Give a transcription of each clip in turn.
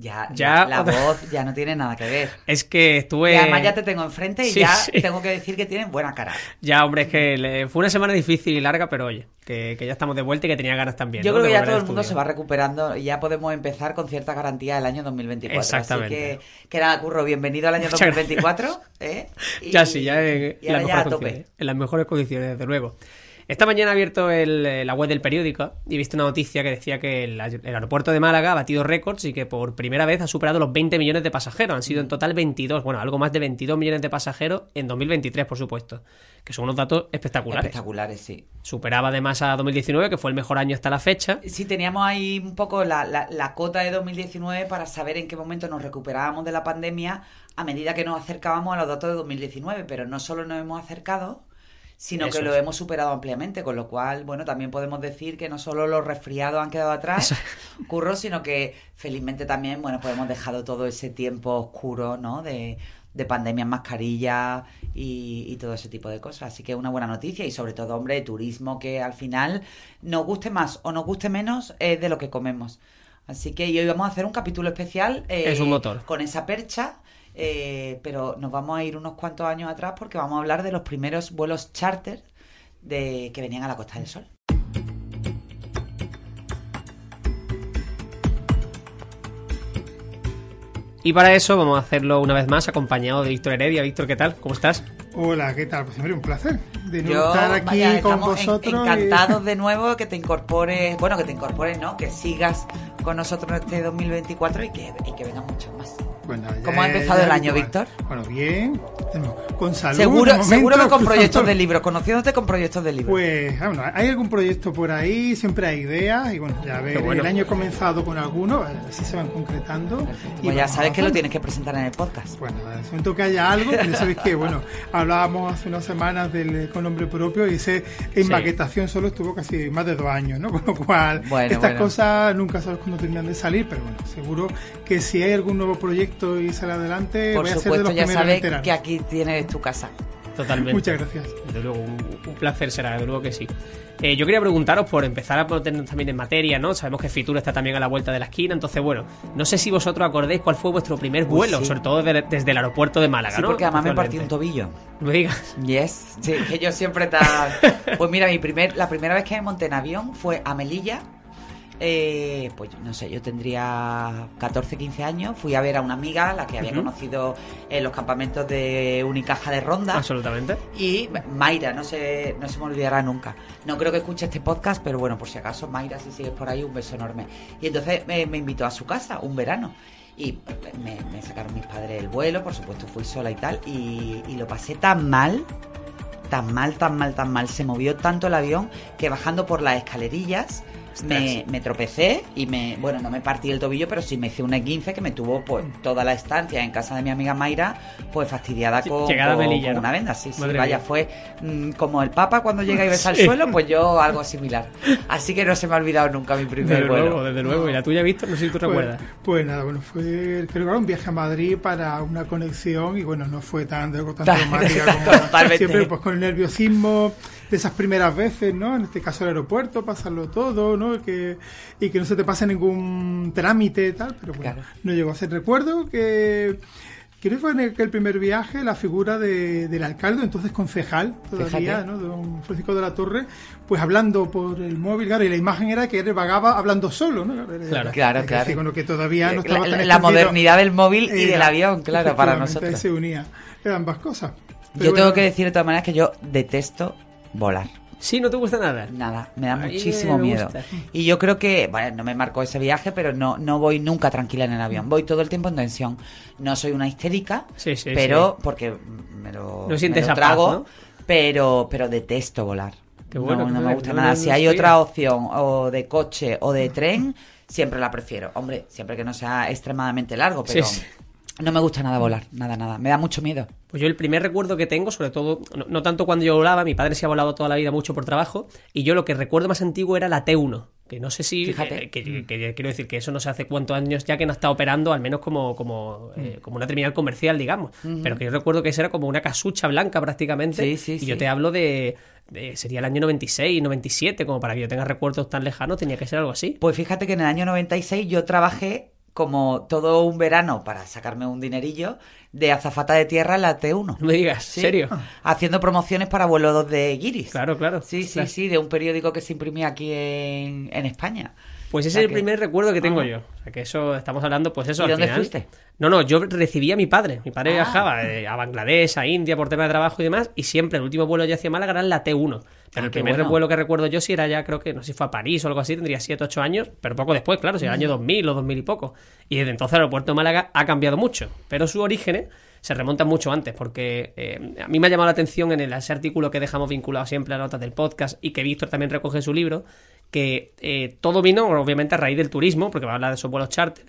Ya, Ya- la voz ya no tiene nada que ver. Es que estuve... Y además ya te tengo enfrente y Sí, ya sí. tengo que decir que tienes buena cara. Ya, hombre, es que le- fue una semana difícil y larga, pero oye, que, que ya estamos de vuelta y que tenía ganas también. Yo ¿no? creo que ya todo el mundo se va recuperando y ya podemos empezar con cierta garantía el año 2024. Exactamente. Así que, que nada, Curro, bienvenido al año Muchas 2024. ¿eh? Y- Ya sí, ya en, y en las ahora ya mejores a tope. En las mejores condiciones, desde luego. Esta mañana he abierto el- eh, la web del periódico y he visto una noticia que decía que el, el aeropuerto de Málaga ha batido récords y que por primera vez ha superado los 20 millones de pasajeros. Han sido en total 22, bueno, algo más de 22 millones de pasajeros en 2023, por supuesto. Que son unos datos espectaculares. Espectaculares, sí. Superaba además a 2019, que fue el mejor año hasta la fecha. Sí, teníamos ahí un poco la, la- la cota de 2019 para saber en qué momento nos recuperábamos de la pandemia a medida que nos acercábamos a los datos de 2019, pero no solo nos hemos acercado, sino Eso que lo es. hemos superado ampliamente, con lo cual, bueno, también podemos decir que no solo los resfriados han quedado atrás, curro, sino que felizmente también, bueno, pues hemos dejado todo ese tiempo oscuro, ¿no? De, de pandemia en mascarilla y, y todo ese tipo de cosas. Así que una buena noticia y sobre todo, hombre, turismo que al final nos guste más o nos guste menos es de lo que comemos. Así que y hoy vamos a hacer un capítulo especial eh, Es un motor. con esa percha, eh, pero nos vamos a ir unos cuantos años atrás porque vamos a hablar de los primeros vuelos charter de que venían a la Costa del Sol. Y para eso vamos a hacerlo una vez más acompañado de Víctor Heredia. Víctor, ¿qué tal? ¿Cómo estás? Hola, ¿qué tal? Pues siempre un placer de nuevo Yo, estar aquí vaya, con estamos en- vosotros. y- encantados de nuevo que te incorpores, bueno, que te incorpores, ¿no? Que sigas con nosotros en este 2024 y que, y que vengan muchos más. Bueno, ¿Cómo ha empezado ya el año. Víctor? Bueno, bien. Con salud. seguro, momento, seguro que con proyectos de libros, conociéndote con proyectos de libros. Pues, ah, bueno, hay algún proyecto por ahí, siempre hay ideas y bueno, ya ver, bueno. el año he comenzado con algunos, a ver si se van concretando. y pues ya sabes que lo tienes que presentar en el podcast. Bueno, en el momento que haya algo, pues ya sabéis que, bueno, hablábamos hace unas semanas del con nombre propio y ese en Sí. maquetación solo estuvo casi más de dos años, ¿no? Con lo cual, Bueno, estas bueno. cosas nunca sabes cuándo terminan de salir, pero bueno, seguro que si hay algún nuevo proyecto y sale adelante, Por voy a ser de supuesto, los ya sabes que aquí tienes tu casa. Totalmente. Muchas gracias. Desde luego, un, un placer será, desde luego que sí. Eh, yo quería preguntaros por empezar a meternos también en materia, ¿no? Sabemos que Fitur está también a la vuelta de la esquina, entonces, bueno, no sé si vosotros acordáis cuál fue vuestro primer Uy, vuelo, sí. sobre todo de- desde el aeropuerto de Málaga, Sí, ¿no? porque además me partí un tobillo. Me digas. Yes, sí, que yo siempre tan... Pues mira, mi primer, la primera vez que me monté en avión fue a Melilla. Eh, pues no sé, yo tendría 14, 15 años. Fui a ver a una amiga, la que había conocido en los campamentos de Unicaja de Ronda. Absolutamente. Y Mayra, no se, no se me olvidará nunca. No creo que escuche este podcast, pero bueno, por si acaso, Mayra, si sigues por ahí, un beso enorme. Y entonces me, me invitó a su casa, un verano. Y me, me sacaron mis padres el vuelo, por supuesto fui sola y tal. Y, y lo pasé tan mal, tan mal, tan mal, tan mal. Se movió tanto el avión que bajando por las escalerillas me, me tropecé y me, bueno, no me partí el tobillo, pero sí me hice un E15 que me tuvo pues toda la estancia en casa de mi amiga Mayra, pues fastidiada con, llegada a con- Melilla, con ¿no? una venda. Sí, sí, Madre vaya, mía. fue mm, como el Papa cuando llega y besa Sí. al suelo, pues yo algo similar. Así que no se me ha olvidado nunca mi primer Desde vuelo. luego, desde luego. ¿Y la tuya, Víctor? No sé si tú Pues, recuerdas. pues nada, bueno, fue creo que era un viaje a Madrid para una conexión y bueno, no fue tan, tan traumática como siempre, pues con el nerviosismo de esas primeras veces, ¿no? En este caso el aeropuerto, pasarlo todo, ¿no? Que, y que no se te pase ningún trámite y tal, pero bueno, Claro. no llegó a ser. Recuerdo que Creo que fue en aquel primer viaje la figura de- del alcalde, entonces concejal todavía, Fíjate. ¿no? Don Francisco de la Torre, pues hablando por el móvil, claro, y la imagen era que él vagaba hablando solo, ¿no? Claro. Claro, claro. decir, con lo que todavía no estaba la, tan la modernidad del móvil y del avión, claro, para nosotros. se unía, eran ambas cosas. Pero Yo tengo que decir de todas maneras que yo detesto volar. Sí, no te gusta nada. Nada, me da muchísimo me miedo. gusta. Y yo creo que, bueno, no me marcó ese viaje, pero no, no voy nunca tranquila en el avión. Voy todo el tiempo en tensión. No soy una histérica, Sí, sí, pero porque me lo, No sientes me lo esa paz, trago, ¿no? pero, pero detesto volar. Qué bueno, no, no me gusta nada. si hay otra opción, o de coche o de tren, siempre la prefiero. Hombre, siempre que no sea extremadamente largo, pero Sí, sí. No me gusta nada volar, nada, nada. Me da mucho miedo. Pues yo el primer recuerdo que tengo, sobre todo, no, no tanto cuando yo volaba, mi padre se ha volado toda la vida mucho por trabajo, y yo lo que recuerdo más antiguo era la T1, que no sé si Fíjate. eh, que, que- quiero decir que eso no sé hace cuántos años ya que no está operando al menos como como, Mm. eh, como una terminal comercial digamos pero que yo recuerdo que eso era como una casucha blanca prácticamente Sí, sí, y sí. yo te hablo de, de- sería el año 96 97 como para que yo tenga recuerdos tan lejanos tenía que ser algo así Pues fíjate que en el año 96 yo trabajé como todo un verano para sacarme un dinerillo de azafata de tierra en la T1. no me digas Sí. serio Haciendo promociones para vuelo 2 de Guiris. claro claro Sí, sí, Claro. sí, de un periódico que se imprimía aquí en, en España. Pues O ese sea es el que- primer recuerdo que tengo yo. O sea, que eso estamos hablando, pues eso. ¿Y al dónde final- fuiste? No, no, yo recibí a mi padre. Mi padre Ah. viajaba eh, a Bangladesh, a India por tema de trabajo y demás, y siempre el último vuelo ya hacia Málaga era en la T1. Pero Ah, el primer bueno. vuelo que recuerdo yo sí era ya, creo que no sé si fue a París o algo así, tendría 7, 8 años, pero poco después, claro, si era el Mm. año 2000 o 2000 y poco. Y desde entonces el aeropuerto de Málaga ha cambiado mucho, pero sus orígenes se remontan mucho antes, porque eh, a mí me ha llamado la atención en el, ese artículo que dejamos vinculado siempre a las notas del podcast y que Víctor también recoge en su libro, que eh, todo vino obviamente a raíz del turismo, porque va a hablar de esos vuelos charter,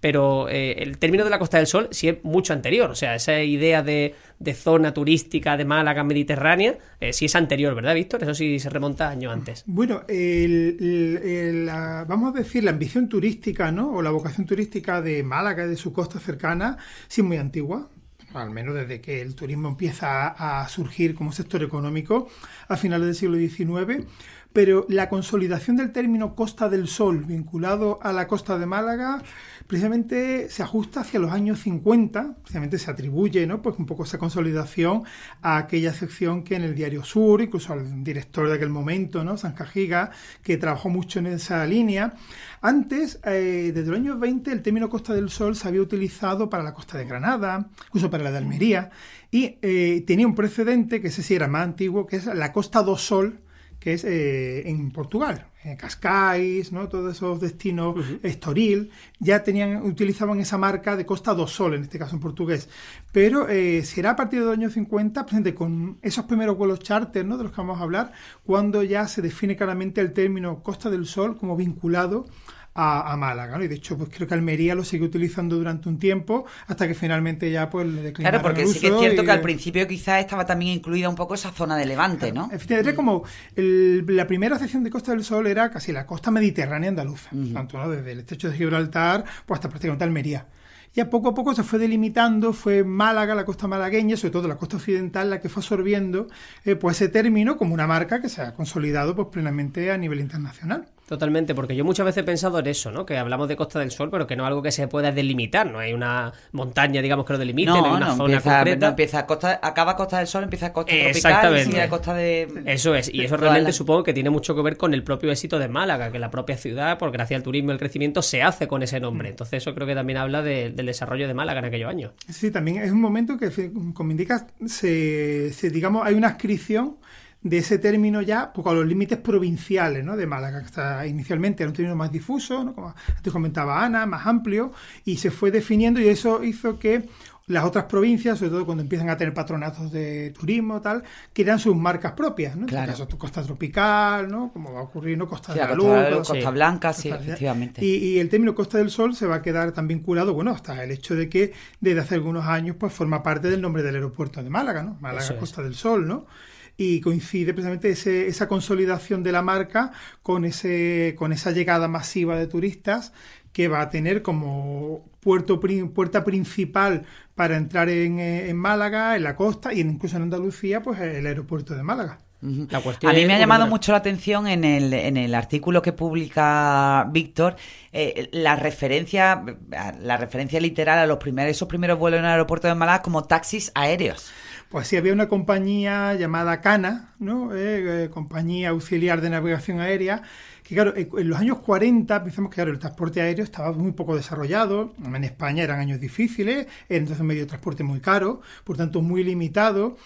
pero eh, el término de la Costa del Sol sí es mucho anterior, o sea, esa idea de, de zona turística de Málaga mediterránea eh, sí es anterior, ¿verdad, Víctor? Eso sí se remonta años antes. Bueno, el- vamos a decir, la ambición turística, ¿no? O la vocación turística de Málaga y de su costa cercana, sí es muy antigua, al menos desde que el turismo empieza a surgir como sector económico a finales del siglo XIX. Pero la consolidación del término Costa del Sol vinculado a la costa de Málaga precisamente se ajusta hacia los años 50, precisamente se atribuye ¿no? pues un poco esa consolidación a aquella sección que en el Diario Sur, incluso al director de aquel momento, ¿no? San Cajiga, que trabajó mucho en esa línea. Antes, eh, desde los años 20, el término Costa del Sol se había utilizado para la costa de Granada, incluso para la de Almería, y eh, tenía un precedente, que ese sí era más antiguo, que es la Costa do Sol, que es eh, en Portugal, eh, Cascais, ¿no? todos esos destinos, Estoril, ya tenían, utilizaban esa marca de Costa do Sol, en este caso en portugués. Pero eh, será a partir de los años 50, presente con esos primeros vuelos charter, ¿no? de los que vamos a hablar, cuando ya se define claramente el término Costa del Sol como vinculado a, a Málaga, ¿no? Y de hecho, pues creo que Almería lo sigue utilizando durante un tiempo, hasta que finalmente ya pues le Claro, porque el sí que es cierto y- que al principio quizás estaba también incluida un poco esa zona de Levante, ¿no? Efectivamente, era como el- la primera sección de Costa del Sol era casi la costa mediterránea andaluza, tanto ¿no? desde el estrecho de Gibraltar pues hasta prácticamente Almería. Y a poco a poco se fue delimitando, fue Málaga, la costa malagueña, sobre todo la costa occidental, la que fue absorbiendo eh, pues ese término como una marca que se ha consolidado pues plenamente a nivel internacional. Totalmente, porque yo muchas veces he pensado en eso, ¿no? Que hablamos de Costa del Sol, pero que no es algo que se pueda delimitar, no hay una montaña, digamos, que lo delimite, no, hay una no, zona empieza, concreta. no empieza costa, acaba Costa del Sol, empieza Costa Tropical y Exactamente. sigue la Costa de... Eso es, y eso realmente la- supongo que tiene mucho que ver con el propio éxito de Málaga, que la propia ciudad, por gracias al turismo y el crecimiento, se hace con ese nombre. Entonces eso creo que también habla de- del desarrollo de Málaga en aquellos años. Sí, también es un momento que, como indicas, se, se, digamos, hay una adscripción de ese término ya pues, a los límites provinciales ¿no? de Málaga, que está, inicialmente era un término más difuso, ¿no? como antes comentaba Ana, más amplio, y se fue definiendo y eso hizo que las otras provincias, sobre todo cuando empiezan a tener patronatos de turismo tal, quieran sus marcas propias, ¿no? Claro. En este caso, tu Costa Tropical, ¿no? Como va a ocurrir, ¿no? Costa Sí, de la Costa, Luz, Costa sí. Blanca, sí, efectivamente. Y, y el término Costa del Sol se va a quedar tan vinculado, bueno, hasta el hecho de que desde hace algunos años pues forma parte del nombre del aeropuerto de Málaga, ¿no? Málaga Eso es. Costa del Sol, ¿no? Y coincide precisamente ese- esa consolidación de la marca con ese con esa llegada masiva de turistas que va a tener como puerto puerta principal para entrar en, eh, en Málaga, en la costa y incluso en Andalucía, pues el aeropuerto de Málaga. La cuestión A mí me ha llamado mucho la atención en el, en el artículo que publica Víctor eh, la referencia la referencia literal a los primeros esos primeros vuelos en el aeropuerto de Málaga como taxis aéreos. Pues sí, había una compañía llamada Cana, ¿no? Eh, eh, compañía auxiliar de navegación aérea, que claro, eh, en los años 40 pensamos que claro, el transporte aéreo estaba muy poco desarrollado, en España eran años difíciles, entonces medio de transporte muy caro, por tanto muy limitado,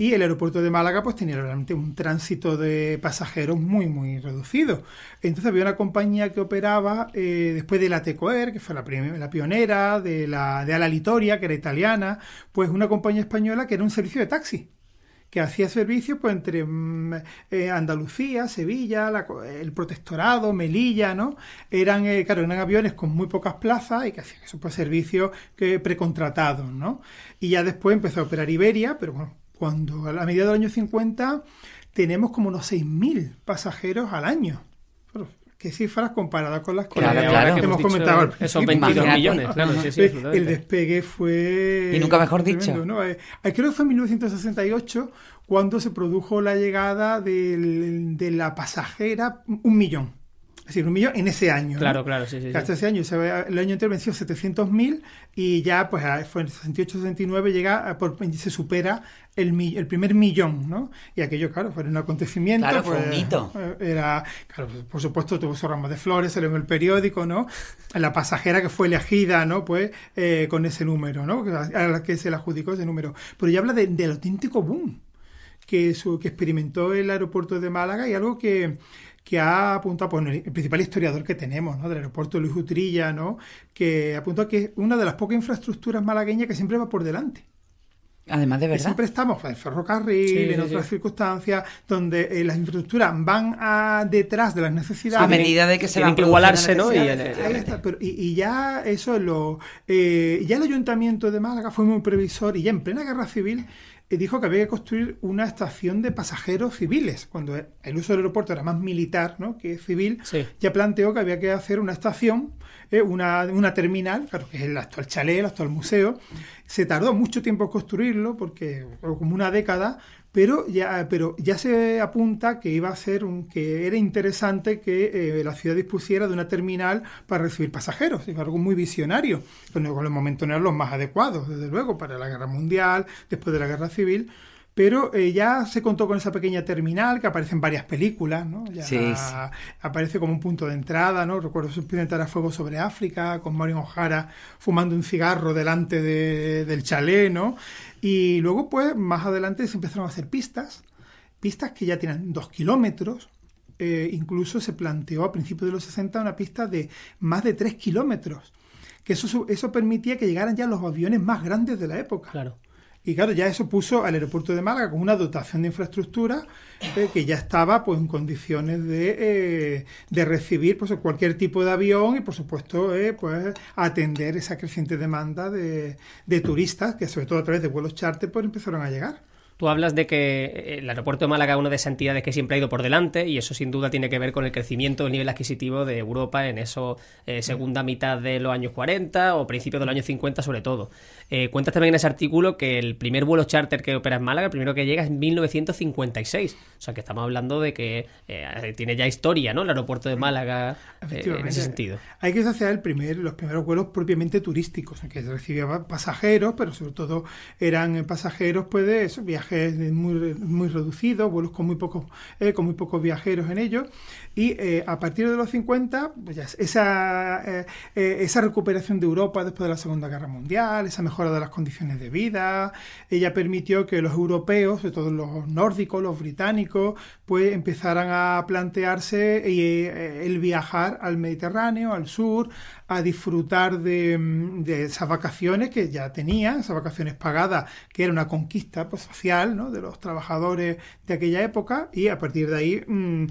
y el aeropuerto de Málaga pues tenía realmente un tránsito de pasajeros muy, muy reducido. Entonces había una compañía que operaba eh, después de la Tecoer, que fue la, la pionera, de la de Ala Litoria, que era italiana, pues una compañía española que era un servicio de taxi que hacía servicio pues entre mm, eh, Andalucía, Sevilla, el Protectorado, Melilla, ¿no? Eran, eh, claro, eran aviones con muy pocas plazas y que hacían esos pues, servicios que precontratados, ¿no? Y ya después empezó a operar Iberia, pero bueno, cuando a la medida del año 50 tenemos como unos 6.000 pasajeros al año. Qué cifras comparadas con las que Claro, que hemos dicho comentado. al Esos principio. 22 Imagínate. millones, claro, sí, sí, el despegue fue. Y nunca mejor dicho. Eh, eh, creo que fue en 1968 cuando se produjo la llegada del- de la pasajera, un millón. Es decir, un millón en ese año. ¿no? Claro, claro, sí, sí. Hasta ese año, se ve- el año anterior venció 700.000 y ya pues a- fue en 68-69 llega, a por- se supera el, mi- el primer millón, ¿no? Y aquello, claro, fue un acontecimiento. Claro, fue pues, un hito. eh, Era, claro, por supuesto tuvo su ramo de flores, salió en el periódico, ¿no? La pasajera que fue elegida, ¿no? Pues eh, con ese número, ¿no? A la que se le adjudicó ese número. Pero ya habla de- del auténtico boom que, su- que experimentó el aeropuerto de Málaga y algo que, que ha apuntado, pues, el principal historiador que tenemos, ¿no? Del aeropuerto Luis Utrilla, ¿no? Que apuntó que es una de las pocas infraestructuras malagueñas que siempre va por delante. Además de Que verdad. siempre estamos en ferrocarril, Sí, en sí, otras sí. circunstancias, donde eh, las infraestructuras van a, detrás de las necesidades. A medida de que se van que produciendo igualarse, ¿no? Y Ahí está, pero- y, y ya eso es lo. eh, ya el ayuntamiento de Málaga fue muy previsor y ya en plena guerra civil dijo que había que construir una estación de pasajeros civiles. Cuando el uso del aeropuerto era más militar ¿no? que civil, Sí. ya planteó que había que hacer una estación, eh, una, una terminal, claro, que es el actual chalet, el actual museo. Se tardó mucho tiempo en construirlo, porque como una década, pero ya, pero ya se apunta que iba a ser un, que era interesante que eh, la ciudad dispusiera de una terminal para recibir pasajeros, es algo muy visionario, pero con los momentos no eran los más adecuados, desde luego, para la guerra mundial, después de la guerra civil. Pero eh, ya se contó con esa pequeña terminal que aparece en varias películas, ¿no? Ya Sí, sí. aparece como un punto de entrada, ¿no? Recuerdo su a fuego sobre África, con Maureen O'Hara fumando un cigarro delante de- del chalet, ¿no? Y luego, pues, más adelante se empezaron a hacer pistas, pistas que ya tienen dos kilómetros. Eh, incluso se planteó a principios de los 60 una pista de más de tres kilómetros. Que eso, su- eso permitía que llegaran ya los aviones más grandes de la época. Claro. Y claro, ya eso puso al aeropuerto de Málaga con una dotación de infraestructura eh, que ya estaba pues en condiciones de, eh, de recibir pues cualquier tipo de avión y por supuesto eh, pues atender esa creciente demanda de, de turistas que sobre todo a través de vuelos charter pues empezaron a llegar. Tú hablas de que el aeropuerto de Málaga es una de esas entidades que siempre ha ido por delante y eso sin duda tiene que ver con el crecimiento del nivel adquisitivo de Europa en eso eh, segunda mitad de los años 40 o principios de los años 50 sobre todo. Eh, cuentas también en ese artículo que el primer vuelo charter que opera en Málaga, el primero que llega es en 1956. O sea que estamos hablando de que eh, tiene ya historia, ¿no? El aeropuerto de Málaga eh, en ese sentido. Hay que hacer el primer, los primeros vuelos propiamente turísticos, en que recibía pasajeros, pero sobre todo eran pasajeros pues de viajes muy, muy reducidos, vuelos con muy pocos, eh, con muy pocos viajeros en ellos. Y eh, a partir de los 50, pues ya esa, eh, eh, esa recuperación de Europa después de la Segunda Guerra Mundial, esa mejora de las condiciones de vida, ella permitió que los europeos, sobre todo los nórdicos, los británicos, pues empezaran a plantearse eh, el viajar al Mediterráneo, al sur, a disfrutar de, mm, de esas vacaciones que ya tenían, esas vacaciones pagadas, que era una conquista pues, social ¿no? de los trabajadores de aquella época, y a partir de ahí mm,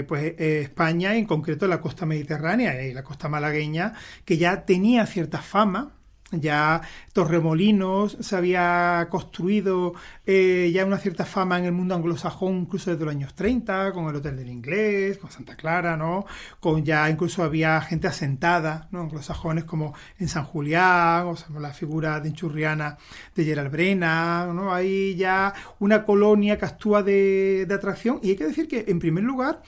eh, pues, eh, España, en concreto la costa mediterránea y la costa malagueña, que ya tenía cierta fama, ya Torremolinos se había construido eh, ya una cierta fama en el mundo anglosajón incluso desde los años 30, con el Hotel del Inglés, con Santa Clara, ¿no? Con ya incluso había gente asentada, ¿no? Anglosajones como en San Julián, o sea, la figura de Enchurriana de Gerald Brena, ¿no? Hay ya una colonia que actúa de, de atracción y hay que decir que en primer lugar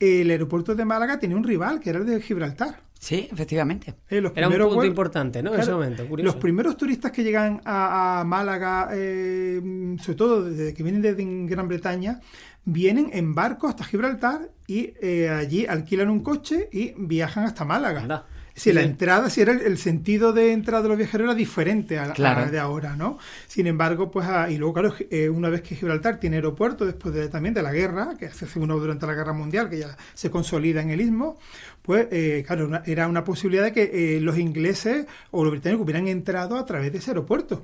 el aeropuerto de Málaga tenía un rival que era el de Gibraltar. Sí, efectivamente. Eh, los Era un punto vuelos- importante, ¿no? En ese momento, curioso. Los primeros turistas que llegan a, a Málaga, eh, sobre todo desde que vienen desde Gran Bretaña, vienen en barco hasta Gibraltar y eh, allí alquilan un coche y viajan hasta Málaga. Anda. Si la Sí. entrada, si era el, el sentido de entrada de los viajeros era diferente a, a Claro. ahora, ¿no? Sin embargo, pues, ah, y luego, claro, eh, una vez que Gibraltar tiene aeropuerto, después de, también de la guerra, que se hace uno durante la guerra mundial, que ya se consolida en el istmo, pues, eh, claro, era una posibilidad de que eh, los ingleses o los británicos hubieran entrado a través de ese aeropuerto.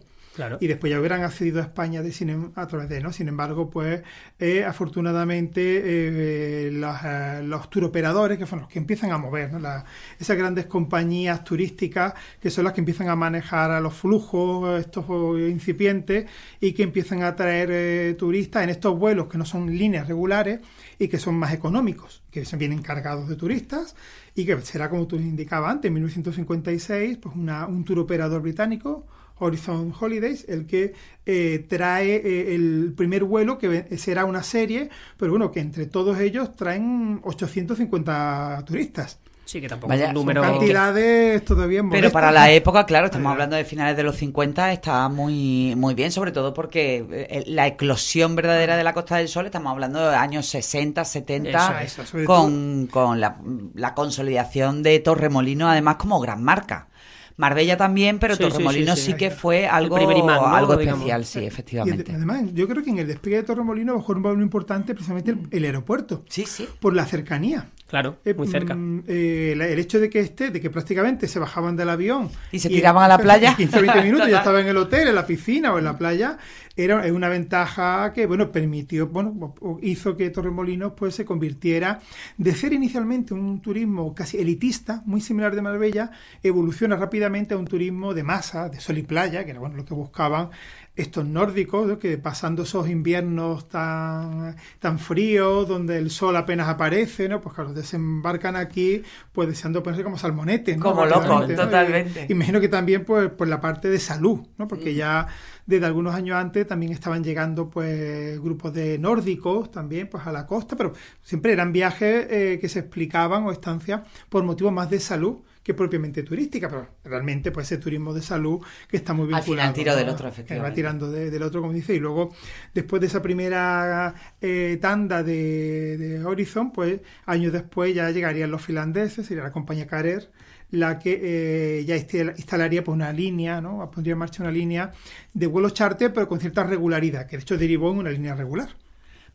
Y después ya hubieran accedido a España de sin- a través de ¿no? Sin embargo, pues eh, afortunadamente eh, los, eh, los turoperadores, que son los que empiezan a mover, ¿no? La- esas grandes compañías turísticas que son las que empiezan a manejar a los flujos, estos eh, incipientes, y que empiezan a traer turistas en estos vuelos que no son líneas regulares y que son más económicos, que se vienen cargados de turistas y que será como tú indicabas antes, en 1956, pues una, un turoperador británico, Horizon Holidays, el que eh, trae eh, el primer vuelo, que será una serie, pero bueno, que entre todos ellos traen 850 turistas. Sí, que tampoco Vaya, es un son número... Cantidades todavía Pero modestas. para la época, claro, estamos Claro. hablando de finales de los 50, está muy, muy bien, sobre todo porque eh, la eclosión verdadera de la Costa del Sol, estamos hablando de años 60, 70, Eso es, eso, sobre con, con la, la consolidación de Torremolino, además como gran marca. Marbella también, pero Sí, sí, Torremolinos sí, sí, sí. que fue algo, imán, ¿no? algo especial, sí, Y efectivamente. además, yo creo que en el despegue de Torremolino bajó un valor importante precisamente el, el aeropuerto, Sí, sí. por la cercanía. Claro, Eh, muy cerca. mm, eh, el hecho de que esté, de que prácticamente se bajaban del avión Y se tiraban a la playa. 15 o 20 minutos ya estaba en el hotel, en la piscina o en la playa, era es una ventaja que bueno permitió, bueno, hizo que Torremolinos pues se convirtiera de ser inicialmente un turismo casi elitista, muy similar de Marbella, evoluciona rápidamente a un turismo de masa, de sol y playa, que era bueno lo que buscaban estos nórdicos, ¿no? que pasando esos inviernos tan, tan fríos, donde el sol apenas aparece, ¿no? Pues claro, desembarcan aquí, pues deseando ponerse como salmonetes, ¿no? Como locos, totalmente. Y- imagino que también pues por la parte de salud, ¿no? Porque ya desde algunos años antes también estaban llegando pues grupos de nórdicos también pues a la costa, pero siempre eran viajes eh, que se explicaban o estancias por motivos más de salud que propiamente turística, pero realmente pues ese turismo de salud que está muy Al vinculado. final tiro del ¿no? otro, Que efectivamente. Va tirando de- del otro, como dice, y luego después de esa primera eh, tanda de, de Horizon, pues años después ya llegarían los finlandeses, sería la compañía Carer, la que eh, ya instal- instalaría pues una línea, ¿no? pondría en marcha una línea de vuelos charter, pero con cierta regularidad, que de hecho derivó en una línea regular.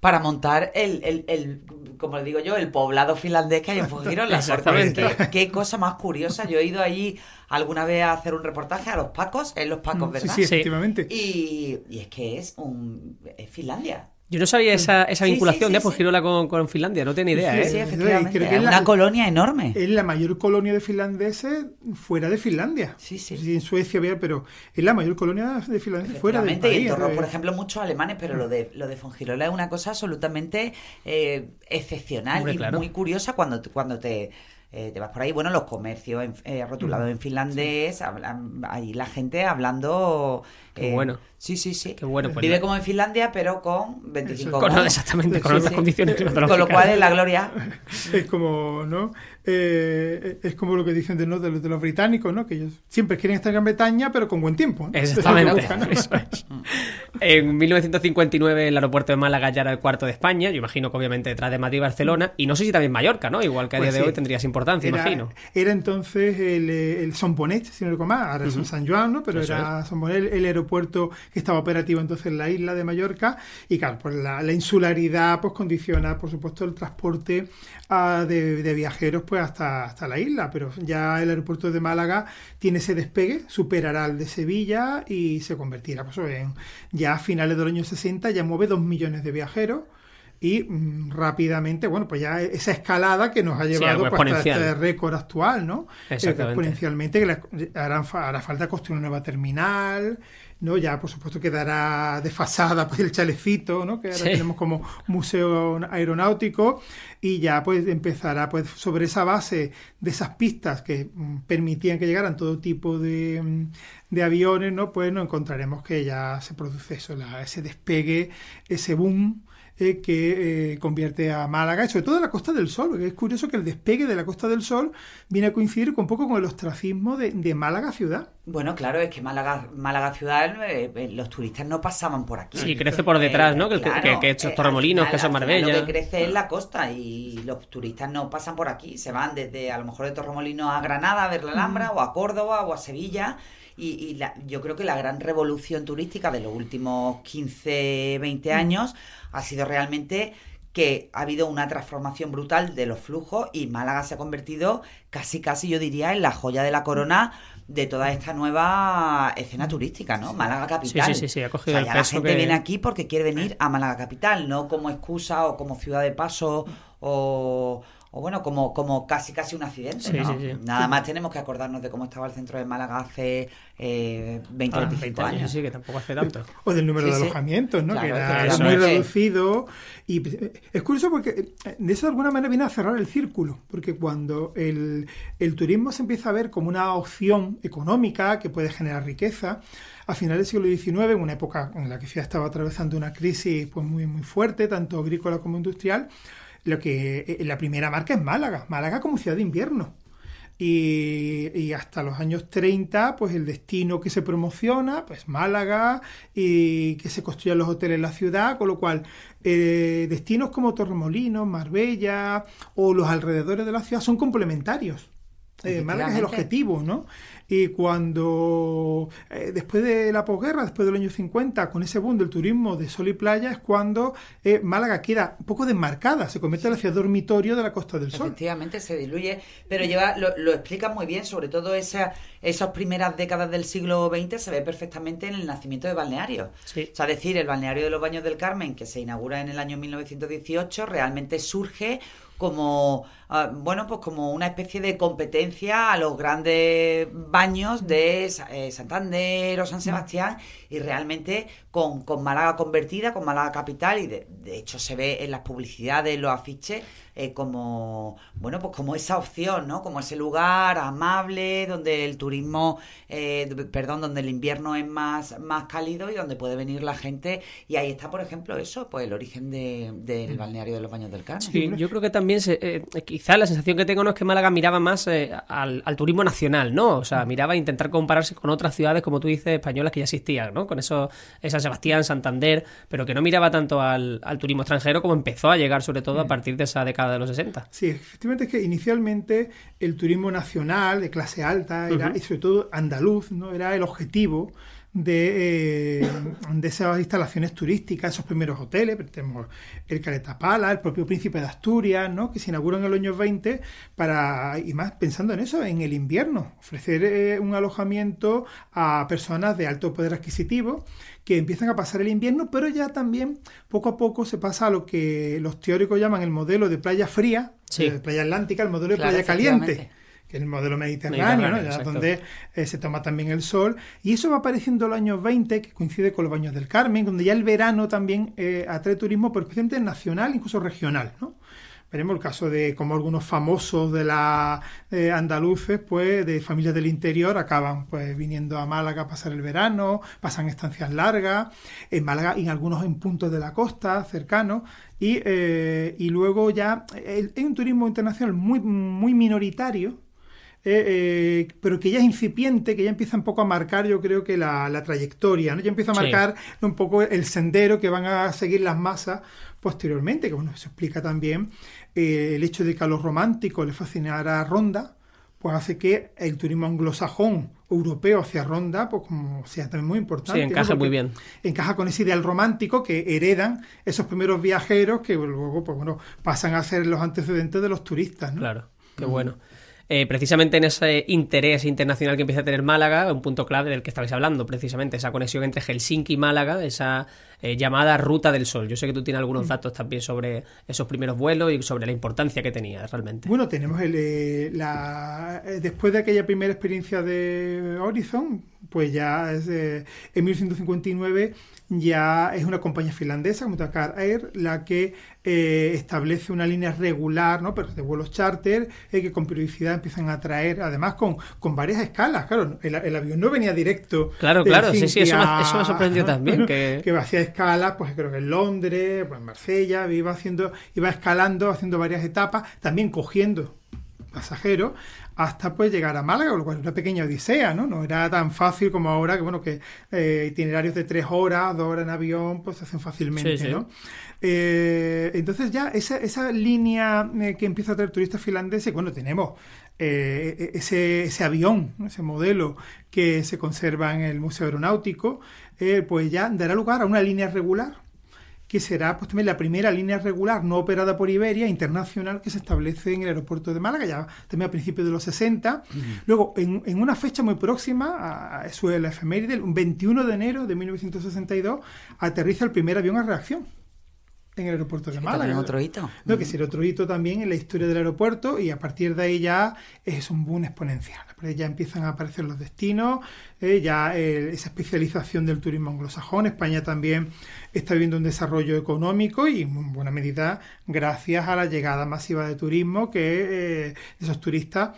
Para montar el, el, el, como le digo yo, el poblado finlandés que hay en Fuengirola. Porque Exactamente. qué, qué cosa más curiosa. Yo he ido allí alguna vez a hacer un reportaje a los Pacos, en los Pacos, Sí, ¿verdad? sí, Sí. efectivamente. Y, y es que es un es Finlandia. Yo no sabía esa, esa Sí, vinculación sí, de sí, Fuengirola con, con Finlandia, no tenía idea, Sí, ¿eh? Sí, efectivamente. creo que es una la- colonia enorme. Es la mayor colonia de finlandeses fuera de Finlandia. Sí, sí. En Suecia había, pero es la mayor colonia de finlandeses fuera del Efectivamente, y país. en Torro, eh. por ejemplo, muchos alemanes, pero lo de lo de Fongirola es una cosa absolutamente eh, excepcional Hombre, y claro. muy curiosa cuando, cuando te, eh, te vas por ahí. Bueno, los comercios en- eh, rotulados en finlandés, hablan, ahí la gente hablando. Qué eh, bueno. Sí, sí, sí. Qué bueno, pues Vive como en Finlandia, pero con 25 Eso. Con- grados. exactamente, con Sí, otras sí. condiciones Con lo climatológicas. cual es la gloria. Es como, ¿no? Eh, es como lo que dicen de, ¿no? de, los, de los británicos, ¿no? Que ellos siempre quieren estar en Gran Bretaña, pero con buen tiempo. ¿no? Exactamente. Es lo buscan, ¿no? eso es. En 1959 el aeropuerto de Málaga ya era el cuarto de España, yo imagino que obviamente detrás de Madrid y Barcelona, y no sé si también Mallorca, ¿no? Igual que a Pues día de hoy tendrías importancia, Era, imagino. era entonces el, eh, el Son Bonet, si no recuerdo mal, ahora es San Juan, ¿no? Pero Eso era el aeropuerto que estaba operativo entonces en la isla de Mallorca. Y claro, pues la, la insularidad pues condiciona, por supuesto, el transporte ah, de, de viajeros pues hasta, hasta la isla. Pero ya el aeropuerto de Málaga tiene ese despegue, superará el de Sevilla y se convertirá pues, en ya a finales de los años 60, ya mueve dos millones de viajeros. Y mm, rápidamente, bueno, pues ya esa escalada que nos ha Sí, llevado algo pues, hasta este récord actual, ¿no? Eh, Exactamente. exponencialmente, que le- harán fa- hará falta construir una nueva terminal, ¿no? Ya, por supuesto, quedará desfasada pues, el chalecito, ¿no? Que ahora Sí. tenemos como museo aeronáutico y ya pues empezará pues sobre esa base de esas pistas que mm, permitían que llegaran todo tipo de, mm, de aviones, ¿no? Pues nos encontraremos que ya se produce eso, la- ese despegue, ese boom eh, que eh, convierte a Málaga, y sobre todo a la Costa del Sol, porque es curioso que el despegue de la Costa del Sol viene a coincidir con un poco con el ostracismo de, de Málaga ciudad. Bueno, claro, es que Málaga, Málaga ciudad, eh, eh, los turistas no pasaban por aquí. Sí, crece por detrás, ¿no? Que- que- que estos eh, Torremolinos, que son Marbella. Lo que crece es la costa y los turistas no pasan por aquí, se van desde a lo mejor de Torremolinos a Granada a ver la Alhambra o a Córdoba o a Sevilla. Y, y la- yo creo que la gran revolución turística de los últimos 15, 20 años ha sido realmente que ha habido una transformación brutal de los flujos y Málaga se ha convertido casi, casi, yo diría, en la joya de la corona de toda esta nueva escena turística, ¿no? Málaga capital. Sí, sí, sí, sí, ha cogido O sea, el ya la gente que- viene aquí porque quiere venir a Málaga capital, no como excusa o como ciudad de paso o, o bueno, como, como casi casi un accidente, Sí, ¿no? sí, sí. Nada más tenemos que acordarnos de cómo estaba el centro de Málaga hace eh, 20 Ah, 25 20 años, años. sí, que tampoco hace tanto. O del número Sí, de sí. alojamientos, ¿no? Claro, que era, que era eso muy es. reducido. Y eh, es curioso porque eh, de eso de alguna manera viene a cerrar el círculo, porque cuando el, el turismo se empieza a ver como una opción económica que puede generar riqueza, a finales del siglo XIX, en una época en la que Ciudad estaba atravesando una crisis pues muy, muy fuerte, tanto agrícola como industrial, lo que eh, la primera marca es Málaga, Málaga como ciudad de invierno. Y, y hasta los años 30, pues el destino que se promociona, pues Málaga, y que se construyan los hoteles en la ciudad, con lo cual eh, destinos como Torremolinos, Marbella o los alrededores de la ciudad son complementarios. Eh, Málaga es el objetivo, ¿no? Y cuando, eh, después de la posguerra, después del año 50, con ese boom del turismo de sol y playa, es cuando eh, Málaga queda un poco desmarcada, se convierte en la ciudad dormitorio de la Costa del Sol. Efectivamente, se diluye, pero lleva, lo, lo explica muy bien, sobre todo esa, esas primeras décadas del siglo XX se ve perfectamente en el nacimiento de balnearios. Sí. O sea, es decir, el balneario de los Baños del Carmen, que se inaugura en el año 1918, realmente surge como ah, bueno pues como una especie de competencia a los grandes baños de eh, Santander o San Sebastián y realmente con, con Málaga convertida con Málaga capital y de, de hecho se ve en las publicidades los afiches eh, como bueno pues como esa opción no como ese lugar amable donde el turismo eh, perdón donde el invierno es más más cálido y donde puede venir la gente. Y ahí está por ejemplo eso pues el origen de- del balneario de los Baños del Carmen. Sí, yo creo que también, se, eh, quizá la sensación que tengo no es que Málaga miraba más eh, al, al turismo nacional, ¿no? O sea, miraba a intentar compararse con otras ciudades, como tú dices, españolas que ya existían, ¿no? Con eso, eh, San Sebastián, Santander, pero que no miraba tanto al, al turismo extranjero como empezó a llegar, sobre todo, a partir de esa década de los 60. Sí, efectivamente es que inicialmente el turismo nacional de clase alta era, y sobre todo andaluz, ¿no? era el objetivo de, eh, de esas instalaciones turísticas, esos primeros hoteles, tenemos el Caletapala, el propio Príncipe de Asturias, ¿no? que se inauguran en los años 20 para, y más pensando en eso, en el invierno, ofrecer eh, un alojamiento a personas de alto poder adquisitivo que empiezan a pasar el invierno, pero ya también poco a poco se pasa a lo que los teóricos llaman el modelo de playa fría, Sí. de playa atlántica, el modelo de Claro, playa caliente el modelo mediterráneo, Mediterráneo, ¿no? Ya exacto. donde eh, se toma también el sol. Y eso va apareciendo en los años 20, que coincide con los baños del Carmen, donde ya el verano también eh, atrae turismo, pero especialmente nacional, incluso regional, ¿no? Veremos el caso de cómo algunos famosos de la eh, andaluces, pues de familias del interior, acaban pues viniendo a Málaga a pasar el verano, pasan estancias largas, en Málaga y en algunos en puntos de la costa cercanos, y, eh, y luego ya eh, hay un turismo internacional muy, muy minoritario, eh, eh, pero que ya es incipiente, que ya empieza un poco a marcar, yo creo que la, la trayectoria, ¿no? Ya empieza a Sí. marcar un poco el sendero que van a seguir las masas posteriormente, que bueno, eso explica también eh, el hecho de que a los románticos les fascinara Ronda, pues hace que el turismo anglosajón europeo hacia Ronda, pues como sea también muy importante. Sí, encaja muy bien. Encaja con ese ideal romántico que heredan esos primeros viajeros que luego, pues bueno, pasan a ser los antecedentes de los turistas, ¿no? Claro, qué bueno. Eh, precisamente en ese interés internacional que empieza a tener Málaga, un punto clave del que estabais hablando, precisamente, esa conexión entre Helsinki y Málaga, esa eh, llamada Ruta del Sol. Yo sé que tú tienes algunos datos también sobre esos primeros vuelos y sobre la importancia que tenía realmente. Bueno, tenemos el, eh, la, después de aquella primera experiencia de Horizon, pues ya es, en 1959 ya es una compañía finlandesa, como Air, la que eh, establece una línea regular, ¿no? Pero de vuelos charter, eh, que con periodicidad empiezan a traer, además con, con varias escalas. Claro, el, el avión no venía directo. Claro, claro, sí, sí, eso me- eso me sorprendió también, que- que hacía escalas, pues creo que en Londres, pues en Marsella, iba haciendo, iba escalando, haciendo varias etapas, también cogiendo pasajeros hasta pues llegar a Málaga, con lo cual era una pequeña odisea, ¿no? No era tan fácil como ahora, que bueno, que eh, itinerarios de tres horas, dos horas en avión, pues se hacen fácilmente, Sí, sí. ¿no? Eh, entonces ya esa, esa línea eh, que empieza a traer turistas finlandeses, bueno, tenemos eh, ese, ese avión, ese modelo que se conserva en el Museo Aeronáutico, eh, pues ya dará lugar a una línea regular que será pues también la primera línea regular no operada por Iberia internacional que se establece en el aeropuerto de Málaga, ya también a principios de los 60. Luego, en, en, una fecha muy próxima, a, eso es la efeméride, un 21 de enero de 1962, aterriza el primer avión a reacción en el aeropuerto de Málaga. También otro hito. No, que será otro hito también en la historia del aeropuerto y a partir de ahí ya es un boom exponencial. Ya empiezan a aparecer los destinos, eh, ya eh, esa especialización del turismo anglosajón. España también está viviendo un desarrollo económico y en buena medida gracias a la llegada masiva de turismo que eh, esos turistas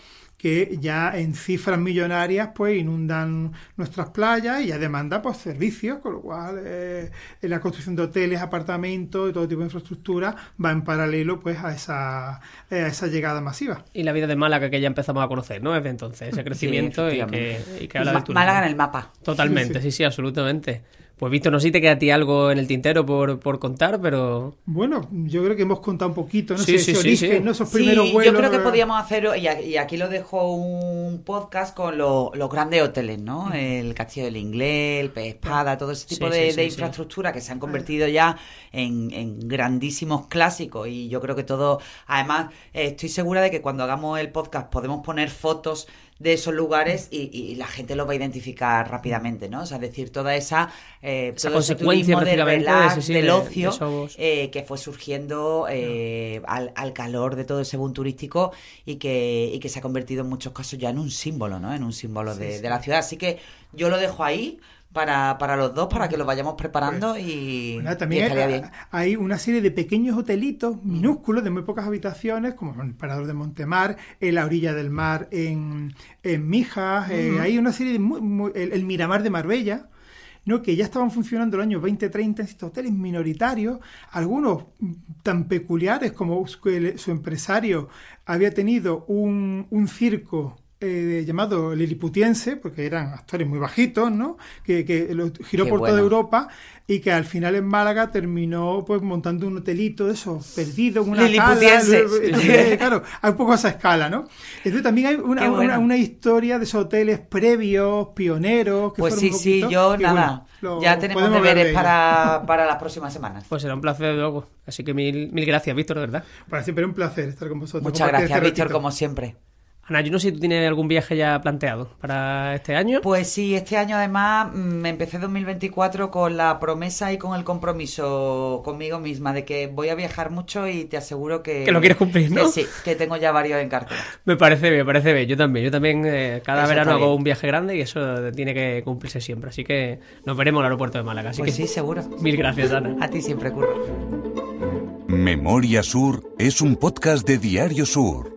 que ya en cifras millonarias pues inundan nuestras playas y ya demanda pues servicios, con lo cual eh, la construcción de hoteles, apartamentos y todo tipo de infraestructura va en paralelo pues a esa, eh, a esa llegada masiva. Y la vida de Málaga que ya empezamos a conocer, ¿no? Desde entonces, ese crecimiento y, que, y que habla turismo. Málaga en el mapa. Totalmente, sí, sí, sí absolutamente. Pues Víctor, no sé si te queda a ti algo en el tintero por, por contar, pero... Bueno, yo creo que hemos contado un poquito, ¿no? Sí, sí, sí, sí. ¿no? Esos primeros vuelos... yo creo que podíamos hacer, y aquí lo dejo un podcast con los grandes hoteles, ¿no? El Castillo del Inglés, el Pez Espada, todo ese tipo de, de infraestructura que se han convertido ya en, en, grandísimos clásicos y yo creo que todo... Además, eh, estoy segura de que cuando hagamos el podcast podemos poner fotos de esos lugares y, y, la gente lo va a identificar rápidamente, ¿no? O sea, decir, toda esa, eh, esa todo consecuencia ese de relax, de, sí, del ocio de eh, que fue surgiendo eh, no. al, al, calor de todo ese boom turístico y que, y que se ha convertido en muchos casos ya en un símbolo, ¿no? En un símbolo sí, de, de la ciudad. Así que yo lo dejo ahí para, para los dos, para que lo vayamos preparando pues, y, bueno, también y estaría hay, bien. hay una serie de pequeños hotelitos minúsculos de muy pocas habitaciones, como el Parador de Montemar, en la orilla del mar en, en Mijas, uh -huh. eh, hay una serie de muy, muy, el, el, Miramar de Marbella. ¿no? que ya estaban funcionando en el año 2030 en estos hoteles minoritarios, algunos tan peculiares como su empresario había tenido un, un circo eh, llamado Liliputiense, porque eran actores muy bajitos, ¿no? Que, que lo giró Qué por bueno. toda Europa y que al final en Málaga terminó pues montando un hotelito de eso, perdido en una Liliputiense. Entonces, claro, hay un poco esa escala, ¿no? Entonces también hay una, bueno. una, una, historia de esos hoteles previos, pioneros. Que pues sí, poquito, sí, yo nada. Bueno, ya tenemos deberes para, para las próximas semanas. Pues será un placer, luego. Así que mil, mil gracias, Víctor, de verdad. Para siempre un placer estar con vosotros. Muchas gracias, este Víctor, como siempre. Ana, yo no sé si tú tienes algún viaje ya planteado para este año. Pues sí, este año además me empecé 2024 con la promesa y con el compromiso conmigo misma de que voy a viajar mucho y te aseguro que... Que lo quieres cumplir, ¿no? Que sí, que tengo ya varios en cartera. Me parece bien, me parece bien. Yo también, yo también eh, cada eso verano hago un viaje grande y eso tiene que cumplirse siempre. Así que nos veremos en el aeropuerto de Málaga. Así pues que sí, seguro. Mil gracias, Ana. A ti siempre, Curro. Memoria Sur es un podcast de Diario Sur.